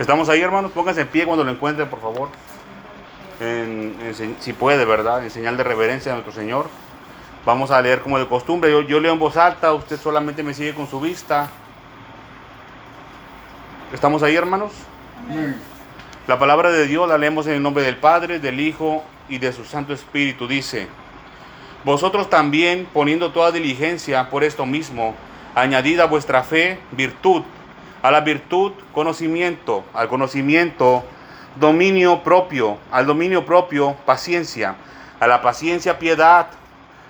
Estamos ahí, hermanos. Pónganse en pie cuando lo encuentren, por favor. si puede, ¿verdad? En señal de reverencia a nuestro Señor. Vamos a leer como de costumbre. Yo, yo leo en voz alta, usted solamente me sigue con su vista. ¿Estamos ahí, hermanos? La palabra de Dios la leemos en el nombre del Padre, del Hijo y de su Santo Espíritu. Dice, vosotros también, poniendo toda diligencia por esto mismo, añadid a vuestra fe virtud, a la virtud conocimiento, al conocimiento dominio propio, al dominio propio paciencia, a la paciencia piedad,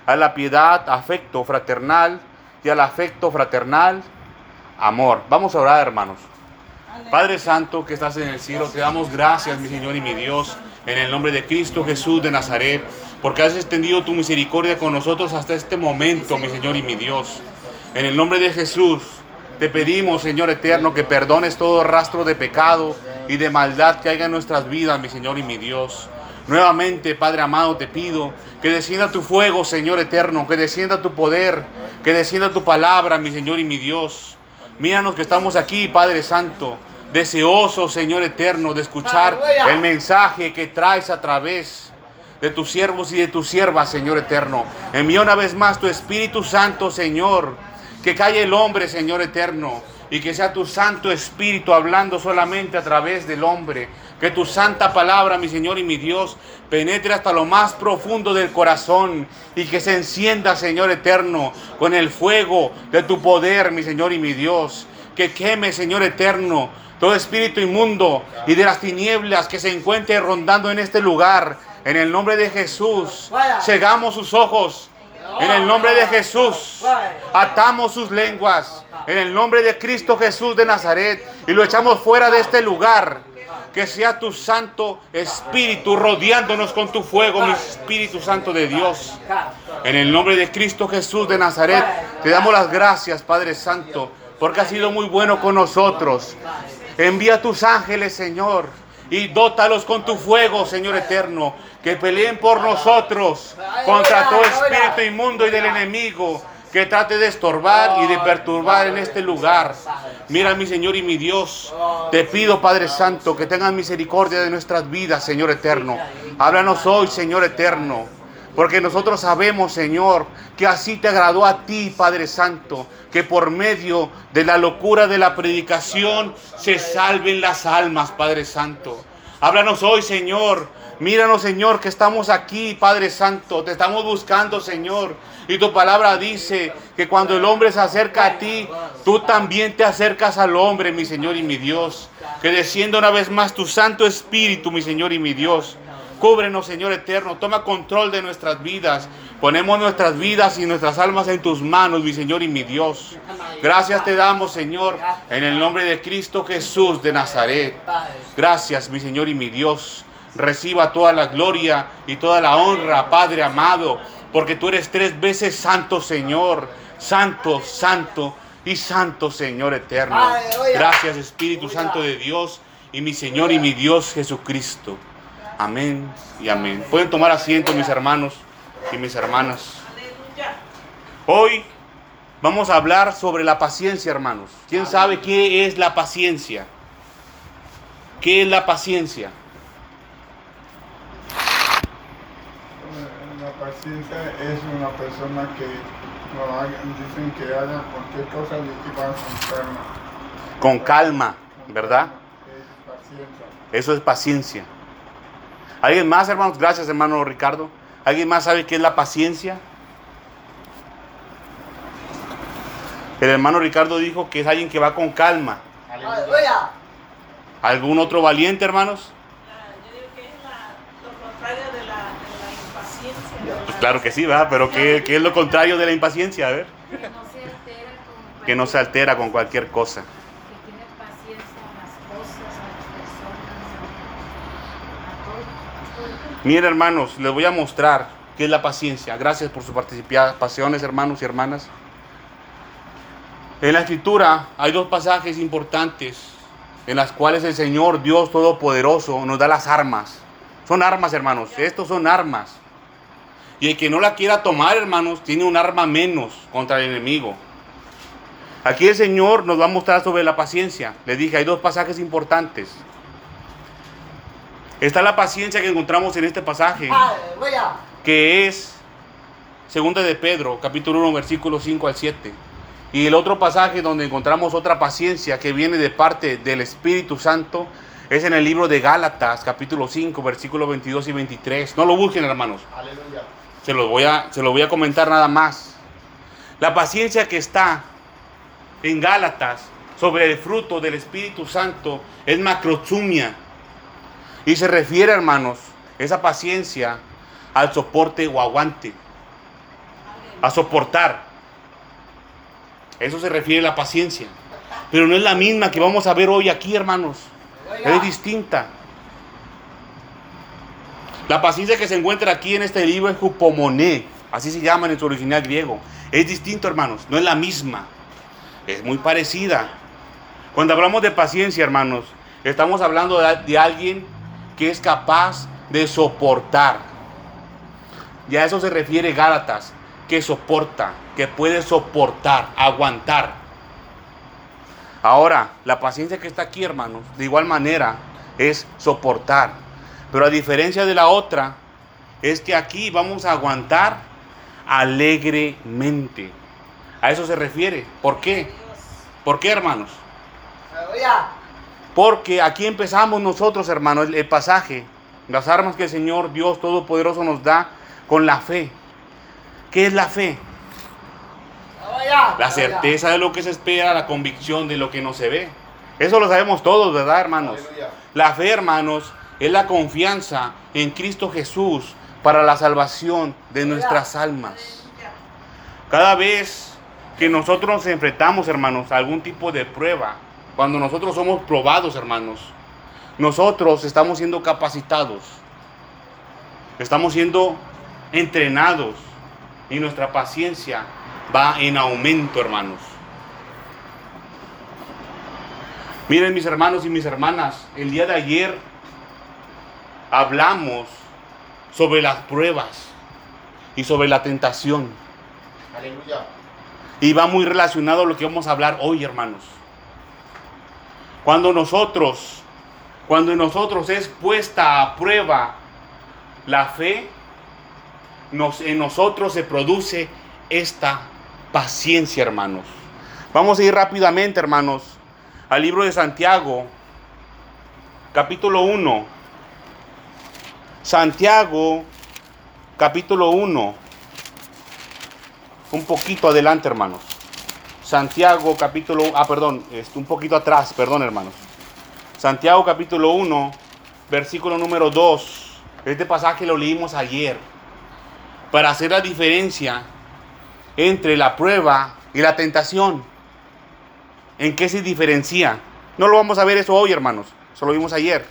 a la piedad afecto fraternal y al afecto fraternal amor. Vamos a orar, hermanos. Padre Santo que estás en el cielo, te damos gracias, mi Señor y mi Dios, en el nombre de Cristo Jesús de Nazaret, porque has extendido tu misericordia con nosotros hasta este momento, mi Señor y mi Dios. En el nombre de Jesús, te pedimos, Señor eterno, que perdones todo rastro de pecado y de maldad que haya en nuestras vidas, mi Señor y mi Dios. Nuevamente, Padre amado, te pido que descienda tu fuego, Señor eterno, que descienda tu poder, que descienda tu palabra, mi Señor y mi Dios. Míranos que estamos aquí, Padre Santo, deseosos, Señor eterno, de escuchar el mensaje que traes a través de tus siervos y de tus siervas, Señor eterno. Envía una vez más tu Espíritu Santo, Señor, que calle el hombre, Señor eterno, y que sea tu Santo Espíritu hablando solamente a través del hombre. Que tu santa palabra, mi Señor y mi Dios, penetre hasta lo más profundo del corazón y que se encienda, Señor eterno, con el fuego de tu poder, mi Señor y mi Dios. Que queme, Señor eterno, todo espíritu inmundo y de las tinieblas que se encuentre rondando en este lugar. En el nombre de Jesús, cegamos sus ojos. En el nombre de Jesús, atamos sus lenguas. En el nombre de Cristo Jesús de Nazaret y lo echamos fuera de este lugar que sea tu Santo Espíritu rodeándonos con tu fuego, mi Espíritu Santo de Dios. En el nombre de Cristo Jesús de Nazaret, te damos las gracias, Padre Santo, porque has sido muy bueno con nosotros. Envía tus ángeles, Señor, y dótalos con tu fuego, Señor eterno, que peleen por nosotros contra todo espíritu inmundo y del enemigo que trate de estorbar y de perturbar en este lugar. Mira, mi Señor y mi Dios, te pido, Padre Santo, que tengas misericordia de nuestras vidas, Señor eterno. Háblanos hoy, Señor eterno, porque nosotros sabemos, Señor, que así te agradó a ti, Padre Santo, que por medio de la locura de la predicación se salven las almas, Padre Santo. Háblanos hoy, Señor. Míranos, Señor, que estamos aquí, Padre Santo. Te estamos buscando, Señor. Y tu palabra dice que cuando el hombre se acerca a ti, tú también te acercas al hombre, mi Señor y mi Dios. Que descienda una vez más tu Santo Espíritu, mi Señor y mi Dios. Cúbrenos, Señor eterno. Toma control de nuestras vidas. Ponemos nuestras vidas y nuestras almas en tus manos, mi Señor y mi Dios. Gracias te damos, Señor, en el nombre de Cristo Jesús de Nazaret. Gracias, mi Señor y mi Dios. Reciba toda la gloria y toda la honra, Padre amado porque tú eres tres veces santo, Señor, santo, santo y santo, Señor eterno. Gracias, Espíritu Santo de Dios y mi Señor y mi Dios Jesucristo. Amén y amén. Pueden tomar asiento, mis hermanos y mis hermanas. Hoy vamos a hablar sobre la paciencia, hermanos. ¿Quién sabe qué es la paciencia? ¿Qué es la paciencia? paciencia es una persona que dicen que haga cualquier cosa y va con calma. Con calma, ¿verdad? Eso es paciencia. ¿Alguien más, hermanos? Gracias, hermano Ricardo. ¿Alguien más sabe qué es la paciencia? El hermano Ricardo dijo que es alguien que va con calma. ¿Algún otro valiente, hermanos? Claro que sí, ¿verdad? Pero ¿qué, es lo contrario de la impaciencia? A ver. Que no se altera con cualquier cosa. Que tiene paciencia las cosas, las Miren, hermanos, les voy a mostrar qué es la paciencia. Gracias por sus participaciones, hermanos y hermanas. En la escritura hay dos pasajes importantes en las cuales el Señor Dios Todopoderoso nos da las armas. Son armas, hermanos. Estos son armas. Y el que no la quiera tomar, hermanos, tiene un arma menos contra el enemigo. Aquí el Señor nos va a mostrar sobre la paciencia. Le dije, hay dos pasajes importantes. Está la paciencia que encontramos en este pasaje, que es Segunda de Pedro, capítulo 1, versículo 5 al 7. Y el otro pasaje donde encontramos otra paciencia que viene de parte del Espíritu Santo es en el libro de Gálatas, capítulo 5, versículos 22 y 23. No lo busquen, hermanos. Aleluya. Se los voy a, se lo voy a comentar nada más. La paciencia que está en Gálatas sobre el fruto del Espíritu Santo es macrozumia. Y se refiere, hermanos, esa paciencia al soporte o aguante. A soportar. Eso se refiere a la paciencia. Pero no es la misma que vamos a ver hoy aquí, hermanos. Es distinta. La paciencia que se encuentra aquí en este libro es Jupomoné. Así se llama en su original griego. Es distinto, hermanos. No es la misma es muy parecida. Cuando hablamos de paciencia, hermanos, estamos hablando de, alguien que es capaz de soportar. Y a eso se refiere Gálatas, que soporta, que puede soportar, aguantar. Ahora, la paciencia que está aquí, hermanos, de igual manera es soportar. Pero a diferencia de la otra, es que aquí vamos a aguantar alegremente. A eso se refiere. ¿Por qué? ¿Por qué, hermanos? Porque aquí empezamos nosotros, hermanos, el, pasaje, las armas que el Señor Dios Todopoderoso nos da con la fe. ¿Qué es la fe? La certeza de lo que se espera, la convicción de lo que no se ve. Eso lo sabemos todos, ¿verdad, hermanos? La fe, hermanos, es la confianza en Cristo Jesús para la salvación de nuestras almas. Cada vez que nosotros nos enfrentamos, hermanos, a algún tipo de prueba, cuando nosotros somos probados, hermanos, nosotros estamos siendo capacitados, estamos siendo entrenados y nuestra paciencia va en aumento, hermanos. Miren mis hermanos y mis hermanas, el día de ayer hablamos sobre las pruebas y sobre la tentación. Aleluya. Y va muy relacionado a lo que vamos a hablar hoy, hermanos. Cuando nosotros, cuando nosotros es puesta a prueba la fe, en nosotros se produce esta paciencia, hermanos. Vamos a ir rápidamente, hermanos, al libro de Santiago, capítulo 1. Santiago, capítulo 1 un poquito adelante, hermanos. Santiago capítulo, ah, perdón, este, un poquito atrás, perdón, hermanos. Santiago capítulo 1, versículo número 2. Este pasaje lo leímos ayer. Para hacer la diferencia entre la prueba y la tentación. ¿En qué se diferencia? No lo vamos a ver eso hoy, hermanos. Eso lo vimos ayer.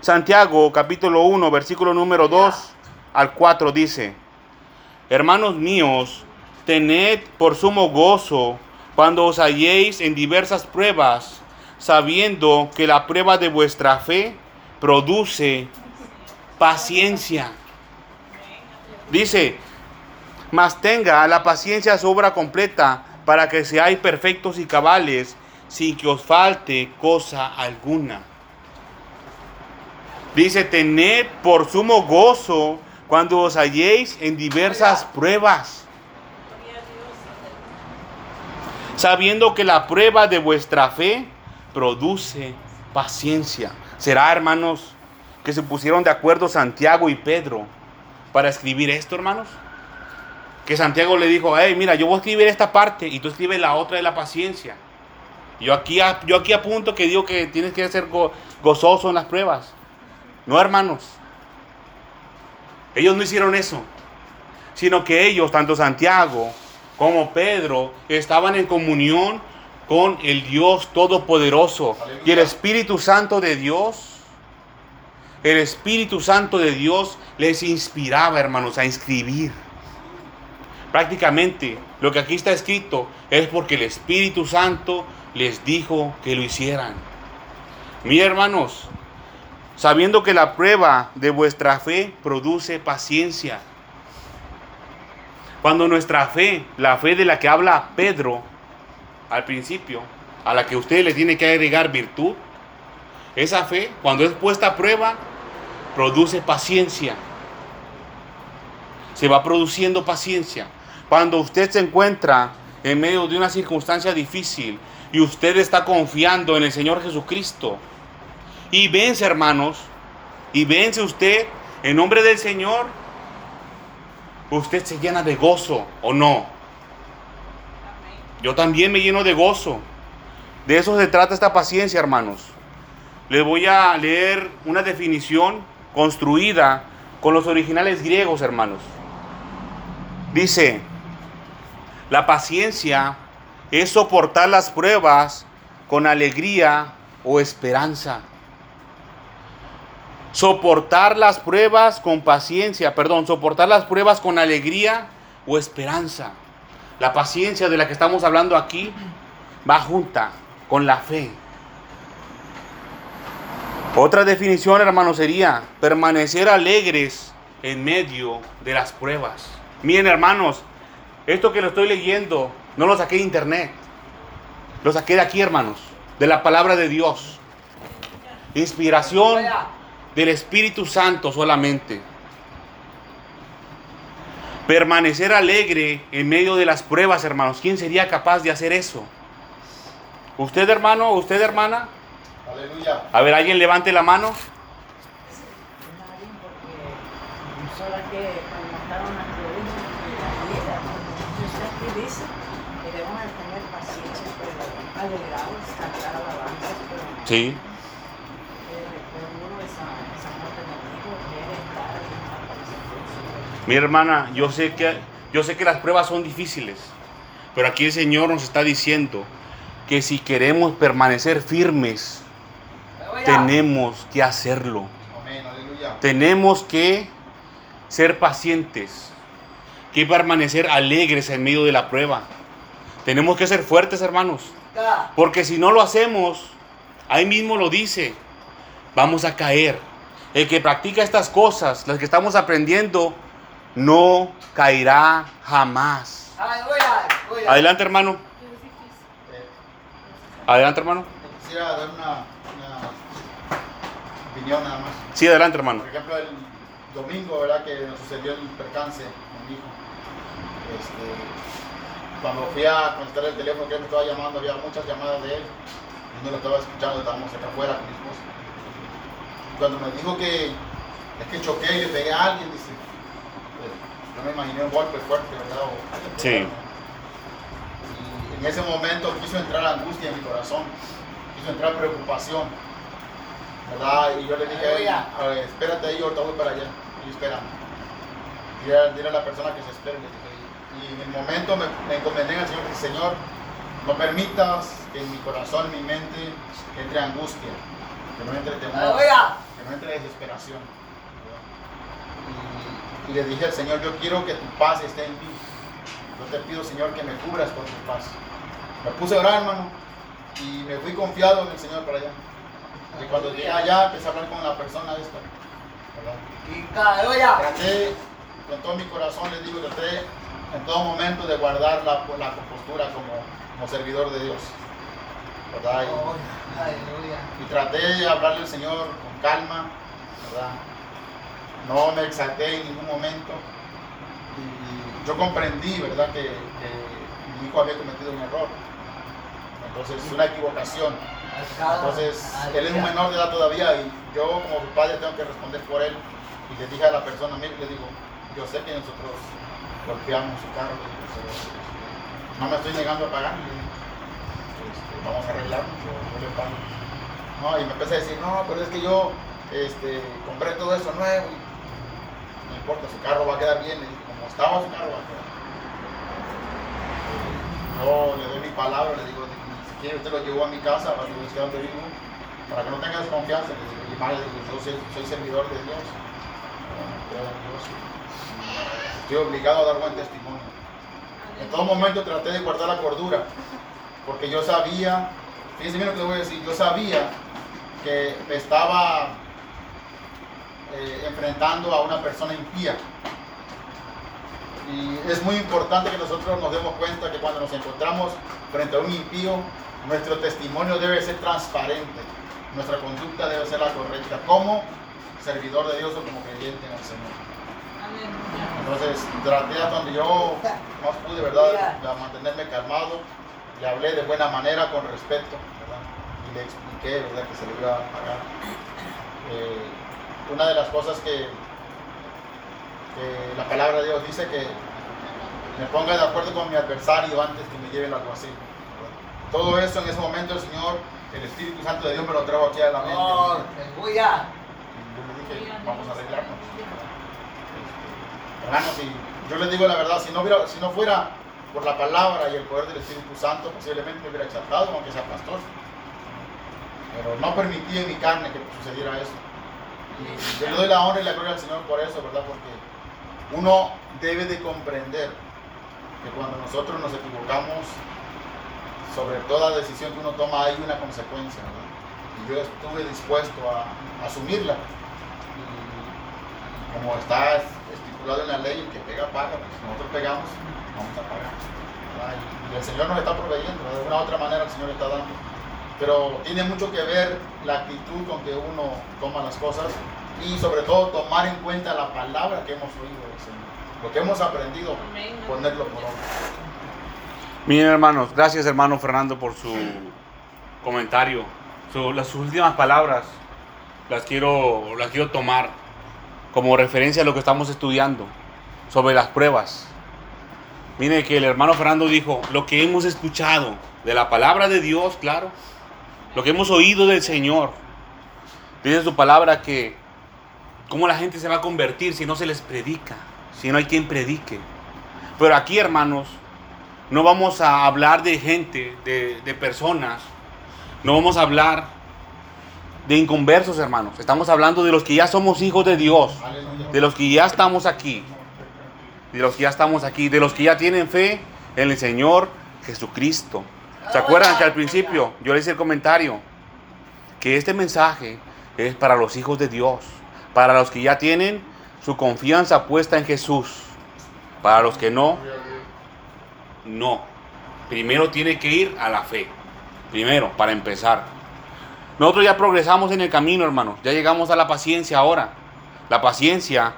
Santiago capítulo 1, versículo número 2 al 4 dice, Hermanos míos, Tened por sumo gozo cuando os halléis en diversas pruebas, sabiendo que la prueba de vuestra fe produce paciencia. Dice, mas tenga la paciencia su obra completa para que seáis perfectos y cabales sin que os falte cosa alguna. Dice, tened por sumo gozo cuando os halléis en diversas pruebas sabiendo que la prueba de vuestra fe produce paciencia. ¿Será, hermanos, que se pusieron de acuerdo Santiago y Pedro para escribir esto, hermanos? Que Santiago le dijo, hey, mira, yo voy a escribir esta parte y tú escribes la otra de la paciencia. Yo aquí, yo aquí apunto que digo que tienes que ser gozoso en las pruebas. No, hermanos. Ellos no hicieron eso. Sino que ellos, tanto Santiago como Pedro, estaban en comunión con el Dios Todopoderoso. Y el Espíritu Santo de Dios, el Espíritu Santo de Dios les inspiraba, hermanos, a inscribir. Prácticamente lo que aquí está escrito es porque el Espíritu Santo les dijo que lo hicieran. Mi hermanos, sabiendo que la prueba de vuestra fe produce paciencia cuando nuestra fe, la fe de la que habla Pedro, al principio, a la que usted le tiene que agregar virtud, esa fe, cuando es puesta a prueba, produce paciencia. Se va produciendo paciencia. Cuando usted se encuentra en medio de una circunstancia difícil y usted está confiando en el Señor Jesucristo y vence, hermanos, y vence usted en nombre del Señor, usted se llena de gozo o no. Yo también me lleno de gozo. De eso se trata esta paciencia, hermanos. Les voy a leer una definición construida con los originales griegos, hermanos. Dice, la paciencia es soportar las pruebas con alegría o esperanza. Soportar las pruebas con paciencia, perdón, soportar las pruebas con alegría o esperanza. La paciencia de la que estamos hablando aquí va junta con la fe. Otra definición, hermano, sería permanecer alegres en medio de las pruebas. Miren, hermanos, esto que lo estoy leyendo no lo saqué de internet. Lo saqué de aquí, hermanos, de la palabra de Dios. Inspiración del Espíritu Santo solamente. Permanecer alegre en medio de las pruebas, hermanos. ¿Quién sería capaz de hacer eso? ¿Usted, hermano? ¿Usted, hermana? Aleluya. A ver, alguien levante la mano. Sí. Mi hermana, yo sé que yo sé que las pruebas son difíciles, pero aquí el Señor nos está diciendo que si queremos permanecer firmes, tenemos que hacerlo. Tenemos que ser pacientes, que permanecer alegres en medio de la prueba. Tenemos que ser fuertes, hermanos. Porque si no lo hacemos, ahí mismo lo dice, vamos a caer. El que practica estas cosas, las que estamos aprendiendo, no caerá jamás. Adelante, hermano. Adelante, hermano. Quisiera dar una, opinión nada más. Sí, adelante, hermano. Por ejemplo, el domingo, ¿verdad? Que nos sucedió el percance con mi hijo. Este, cuando fui a contestar el teléfono que él me estaba llamando, había muchas llamadas de él. Y no lo estaba escuchando, estábamos acá afuera con mi esposa. Y cuando me dijo que es que choqué y le pegué a alguien, dice, no me imaginé un golpe fuerte, ¿verdad? sí en ese momento quiso entrar angustia en mi corazón, quiso entrar preocupación, ¿verdad? Y yo le dije, espérate ahí, ahorita voy para allá, y espera. Dile a la persona que se espere, Y en el momento me, me encomendé al Señor, que Señor, no permitas que en mi corazón, en mi mente, entre angustia, que no entre temor, que no entre desesperación. Y, le dije al Señor, yo quiero que tu paz esté en mí. Yo te pido, Señor, que me cubras con tu paz. Me puse a orar, hermano, y me fui confiado en el Señor para allá. Y cuando llegué allá, empecé a hablar con la persona esta. ¿verdad? Traté con todo mi corazón, les digo, traté en todo momento de guardar la, la compostura como, como servidor de Dios. ¿verdad? Y, y, traté de hablarle al Señor con calma, ¿verdad? No me exalté en ningún momento. Y yo comprendí, ¿verdad? Que, que mi hijo había cometido un error. Entonces es una equivocación. Entonces él es un menor de edad todavía y yo como padre tengo que responder por él. Y le dije a la persona, mire, le digo, yo sé que nosotros golpeamos su carro, no me estoy negando a pagar, este, vamos a arreglarlo, yo, le pago. No, y me empecé a decir, no, pero es que yo este, compré todo eso nuevo y no importa, su carro va a quedar bien, como estaba su carro va a quedar. Yo le doy mi palabra, le digo, usted lo llevó a mi casa, para que vivo, para que no tenga desconfianza. Y madre, yo soy, servidor de Dios. Estoy obligado a dar buen testimonio. En todo momento traté de guardar la cordura, porque yo sabía, fíjense bien lo que le voy a decir, yo sabía que estaba eh, enfrentando a una persona impía. Y es muy importante que nosotros nos demos cuenta que cuando nos encontramos frente a un impío, nuestro testimonio debe ser transparente, nuestra conducta debe ser la correcta, como servidor de Dios o como creyente en el Señor. Entonces traté hasta donde yo más pude, ¿verdad?, de mantenerme calmado, le hablé de buena manera, con respeto, ¿verdad? y le expliqué, ¿verdad?, que se le iba a pagar. Eh, una de las cosas que, que la palabra de Dios dice que me ponga de acuerdo con mi adversario antes que me lleve el alguacil. Todo eso en ese momento el Señor, el Espíritu Santo de Dios me lo trajo aquí a la mente. Oh, Y yo le dije, vamos a arreglarnos. Hermanos, y yo les digo la verdad, si no, hubiera, si no fuera por la palabra y el poder del Espíritu Santo, posiblemente me hubiera exaltado, aunque sea pastor. Pero no permití en mi carne que sucediera eso. Y yo le doy la honra y la gloria al Señor por eso, ¿verdad? Porque uno debe de comprender que cuando nosotros nos equivocamos, sobre toda decisión que uno toma hay una consecuencia, ¿verdad? Y yo estuve dispuesto a, asumirla. Y como está estipulado en la ley, el que pega paga, pues nosotros pegamos, vamos a pagar. y el Señor nos está proveyendo, ¿verdad? de una u otra manera el Señor está dando. Pero tiene mucho que ver la actitud con que uno toma las cosas y sobre todo tomar en cuenta la palabra que hemos oído del Señor. Lo que hemos aprendido, ponerlo por obra. Miren hermanos, gracias hermano Fernando por su comentario. Su- las sus últimas palabras las quiero, las quiero tomar como referencia a lo que estamos estudiando sobre las pruebas. Mire que el hermano Fernando dijo, lo que hemos escuchado de la palabra de Dios, claro, lo que hemos oído del Señor. Dice su palabra que cómo la gente se va a convertir si no se les predica, si no hay quien predique. Pero aquí, hermanos, no vamos a hablar de gente, de, de personas. No vamos a hablar de inconversos, hermanos. Estamos hablando de los que ya somos hijos de Dios. De los que ya estamos aquí. De los que ya estamos aquí. De los que ya tienen fe en el Señor Jesucristo. ¿Se acuerdan que al principio yo le hice el comentario? Que este mensaje es para los hijos de Dios. Para los que ya tienen su confianza puesta en Jesús. Para los que no, no. Primero tiene que ir a la fe. Primero, para empezar. Nosotros ya progresamos en el camino, hermanos. Ya llegamos a la paciencia ahora. La paciencia,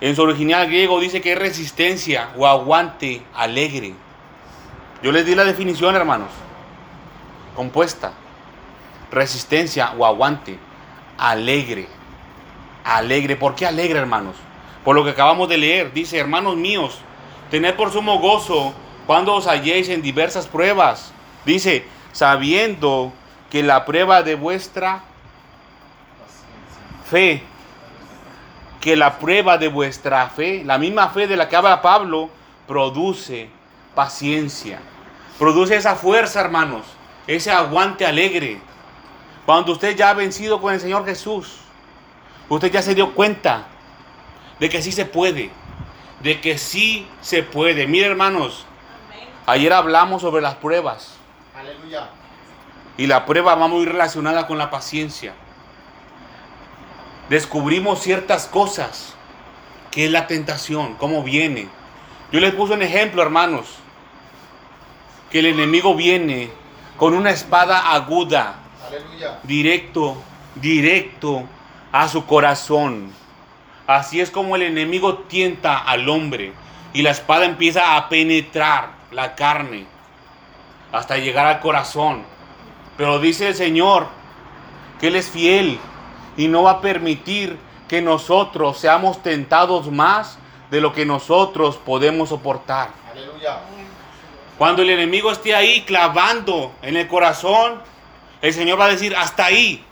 en su original griego, dice que es resistencia o aguante alegre. Yo les di la definición, hermanos. Compuesta. Resistencia o aguante alegre. Alegre. ¿Por qué alegre, hermanos? Por lo que acabamos de leer. Dice, hermanos míos, tened por sumo gozo cuando os halléis en diversas pruebas. Dice, sabiendo que la prueba de vuestra fe, que la prueba de vuestra fe, la misma fe de la que habla Pablo, produce paciencia. Produce esa fuerza, hermanos, ese aguante alegre. Cuando usted ya ha vencido con el Señor Jesús, usted ya se dio cuenta de que sí se puede, de que sí se puede. Mire, hermanos, ayer hablamos sobre las pruebas. Aleluya. Y la prueba va muy relacionada con la paciencia. Descubrimos ciertas cosas, que es la tentación, cómo viene. Yo les puse un ejemplo, hermanos, que el enemigo viene con una espada aguda, Aleluya. directo, directo a su corazón. Así es como el enemigo tienta al hombre y la espada empieza a penetrar la carne hasta llegar al corazón. Pero dice el Señor que Él es fiel y no va a permitir que nosotros seamos tentados más de lo que nosotros podemos soportar. Aleluya. Cuando el enemigo esté ahí clavando en el corazón, el Señor va a decir, hasta ahí,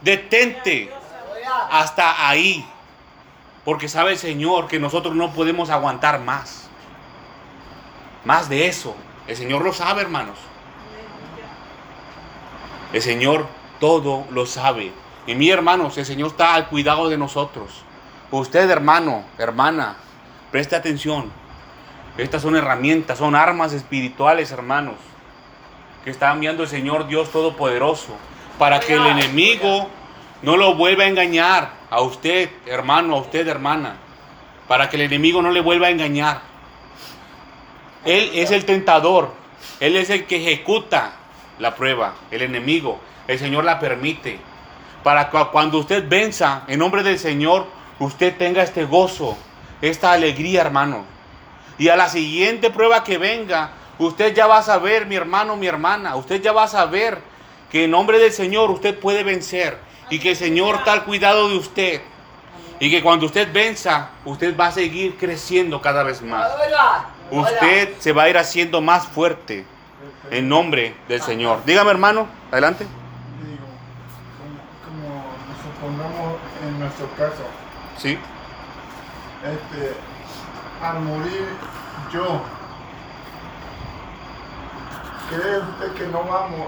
detente, hasta ahí. Porque sabe el Señor que nosotros no podemos aguantar más. Más de eso. El Señor lo sabe, hermanos. El Señor todo lo sabe. Y mi hermanos, el Señor está al cuidado de nosotros. Usted, hermano, hermana, preste atención. Estas son herramientas, son armas espirituales, hermanos, que está enviando el Señor Dios Todopoderoso para que el enemigo no lo vuelva a engañar a usted, hermano, a usted, hermana. para que el enemigo no le vuelva a engañar. Él es el tentador, Él es el que ejecuta la prueba, el enemigo. El Señor la permite. Para que cuando usted venza en nombre del Señor, usted tenga este gozo, esta alegría, hermano. Y a la siguiente prueba que venga, usted ya va a saber, mi hermano, mi hermana, usted ya va a saber que en nombre del Señor usted puede vencer y que el Señor está al cuidado de usted. Y que cuando usted venza, usted va a seguir creciendo cada vez más. Usted se va a ir haciendo más fuerte en nombre del Señor. Dígame, hermano, adelante. Digo, como, como supongamos en nuestro caso, Sí. este, al morir yo, ¿cree usted que no vamos,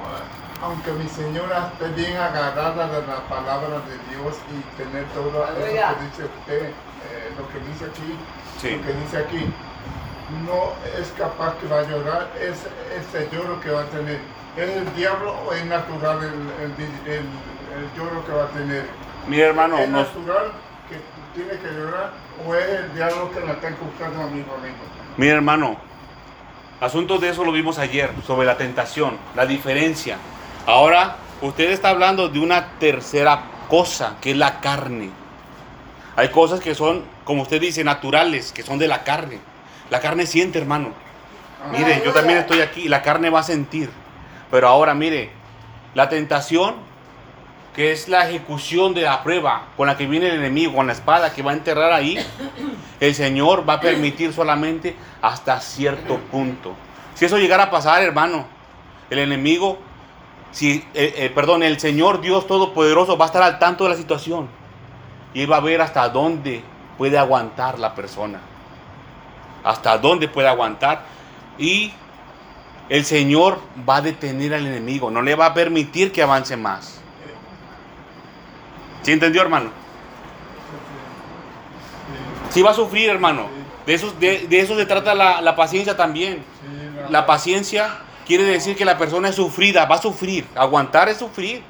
aunque mi señora esté bien agarrada de la palabra de Dios y tener todo eso que dice usted, eh, lo que dice aquí, Sí. lo que dice aquí, no es capaz que va a llorar, es ese lloro que va a tener. ¿Es el diablo o es natural el, el- el- el lloro que va a tener? Mire, hermano, ¿Es nos- natural que tiene que llorar o es el diablo que la está inculcando a mi amigo? mire, hermano, asunto de eso lo vimos ayer, sobre la tentación, la diferencia. Ahora, usted está hablando de una tercera cosa, que es la carne. Hay cosas que son, como usted dice, naturales, que son de la carne. La carne siente, hermano. Mire, yo también estoy aquí, la carne va a sentir. Pero ahora, mire, la tentación, que es la ejecución de la prueba con la que viene el enemigo, con la espada que va a enterrar ahí, el Señor va a permitir solamente hasta cierto punto. Si eso llegara a pasar, hermano, el enemigo, si, eh, eh, perdón, el Señor Dios Todopoderoso va a estar al tanto de la situación y él va a ver hasta dónde puede aguantar la persona, hasta dónde puede aguantar y el Señor va a detener al enemigo, no le va a permitir que avance más. ¿Sí entendió, hermano? Sí va a sufrir, hermano. De eso, de, eso se trata la, paciencia también. La- paciencia quiere decir que la persona es sufrida, va a sufrir. Aguantar es sufrir.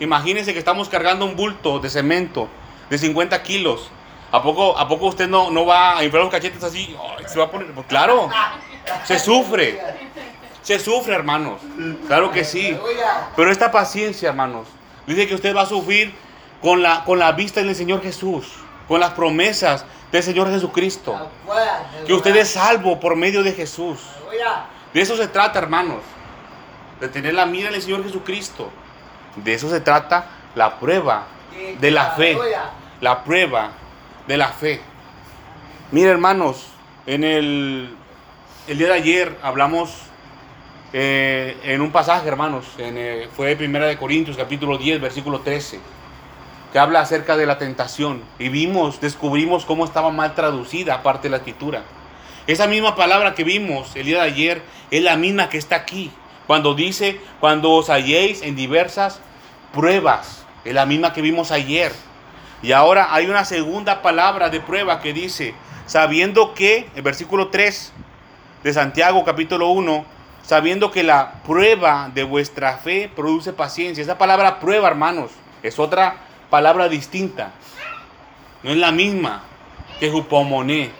Imagínense que estamos cargando un bulto de cemento de 50 kilos. ¿A poco, a poco usted no, no va a inflar los cachetes así? Se va a poner. Pues claro, se sufre. Se sufre, hermanos. Claro que sí. Pero esta paciencia, hermanos, dice que usted va a sufrir con la, con la vista del Señor Jesús, con las promesas del Señor Jesucristo. Que usted es salvo por medio de Jesús. De eso se trata, hermanos. De tener la mira en el Señor Jesucristo. De eso se trata la prueba de la fe. La prueba de la fe. Mire, hermanos, en el, el día de ayer hablamos eh, en un pasaje, hermanos. En, eh, fue Primera de Corintios, capítulo 10, versículo 13. Que habla acerca de la tentación. Y vimos, descubrimos cómo estaba mal traducida, aparte de la escritura. Esa misma palabra que vimos el día de ayer es la misma que está aquí. Cuando dice, cuando os halléis en diversas pruebas. Es la misma que vimos ayer. Y ahora hay una segunda palabra de prueba que dice, sabiendo que, el versículo 3 de Santiago capítulo 1, sabiendo que la prueba de vuestra fe produce paciencia. Esa palabra prueba, hermanos, es otra palabra distinta. No es la misma que jupomoné,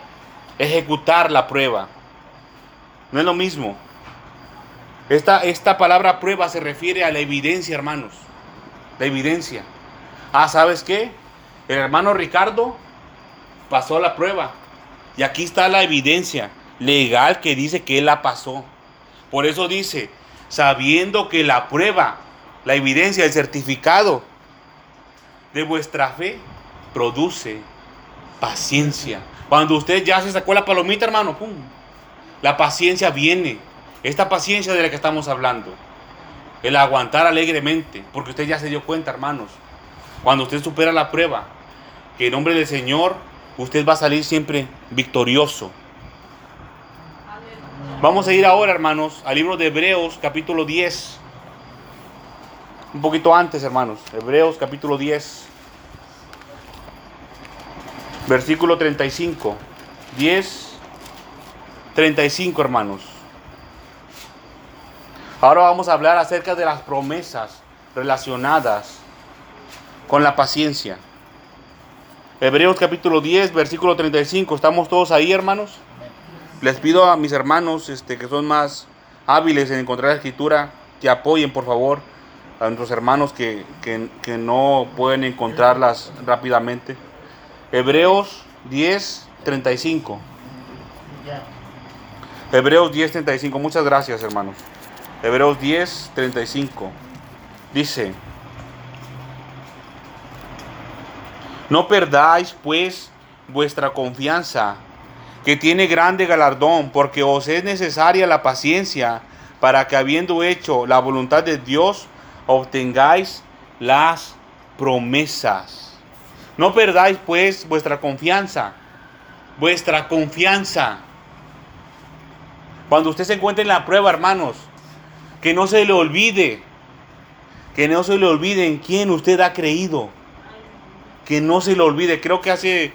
ejecutar la prueba. No es lo mismo. Esta, esta palabra prueba se refiere a la evidencia, hermanos. La evidencia. Ah, ¿sabes qué? El hermano Ricardo pasó la prueba. Y aquí está la evidencia legal que dice que él la pasó. Por eso dice, sabiendo que la prueba, la evidencia, el certificado de vuestra fe produce paciencia. Cuando usted ya se sacó la palomita, hermano, pum, la paciencia viene. Esta paciencia de la que estamos hablando. El aguantar alegremente, porque usted ya se dio cuenta, hermanos. Cuando usted supera la prueba, que en nombre del Señor usted va a salir siempre victorioso. Vamos a ir ahora, hermanos, al libro de Hebreos, capítulo 10. Un poquito antes, hermanos. Hebreos, capítulo 10. Versículo 35. 10, 35, hermanos. Ahora vamos a hablar acerca de las promesas relacionadas con la paciencia. Hebreos capítulo 10, versículo 35. ¿Estamos todos ahí, hermanos? Les pido a mis hermanos este, que son más hábiles en encontrar la escritura que apoyen, por favor, a nuestros hermanos que, que no pueden encontrarlas rápidamente. Hebreos 10, 35. Hebreos 10, 35. Muchas gracias, hermanos. Hebreos 10, 35. Dice, no perdáis pues vuestra confianza, que tiene grande galardón, porque os es necesaria la paciencia para que habiendo hecho la voluntad de Dios, obtengáis las promesas. No perdáis pues vuestra confianza, vuestra confianza. Cuando usted se encuentre en la prueba, hermanos, que no se le olvide, que no se le olvide en quién usted ha creído. Que no se le olvide. Creo que hace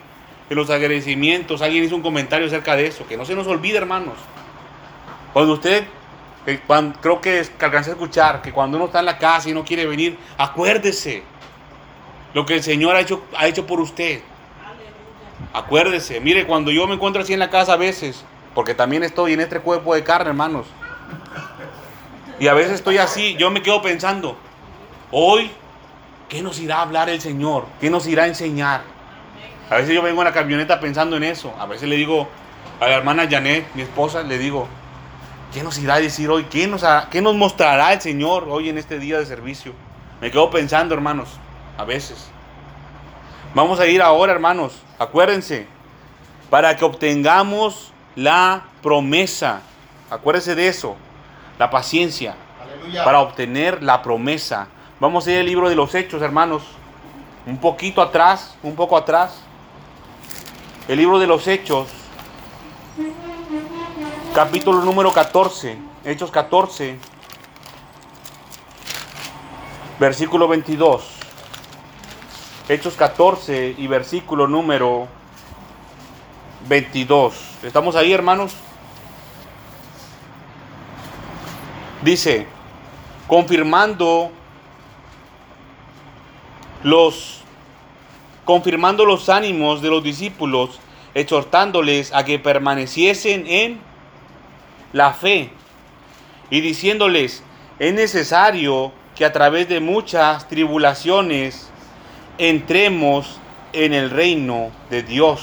en los agradecimientos alguien hizo un comentario acerca de eso. Que no se nos olvide, hermanos. Cuando usted, eh, creo que, alcancé a escuchar que cuando uno está en la casa y no quiere venir, acuérdese lo que el Señor ha hecho, ha hecho por usted. Acuérdese, mire, cuando yo me encuentro así en la casa a veces, porque también estoy en este cuerpo de carne, hermanos, y a veces estoy así, yo me quedo pensando, hoy, ¿qué nos irá a hablar el Señor? ¿Qué nos irá a enseñar? A veces yo vengo en la camioneta pensando en eso. A veces le digo a la hermana Janet, mi esposa, le digo, ¿qué nos irá a decir hoy? ¿Qué nos, ¿Qué nos mostrará el Señor hoy en este día de servicio? Me quedo pensando, hermanos, a veces. Vamos a ir ahora, hermanos, acuérdense, para que obtengamos la promesa. Acuérdense de eso la paciencia para obtener la promesa. Vamos a ir al libro de los Hechos, hermanos. Un poquito atrás, un poco atrás. El libro de los Hechos, capítulo número 14, Hechos 14, versículo 22. Hechos 14 y versículo número 22. ¿Estamos ahí, hermanos? Dice, confirmando los confirmando los ánimos de los discípulos, exhortándoles a que permaneciesen en la fe y diciéndoles, es necesario que a través de muchas tribulaciones entremos en el reino de Dios.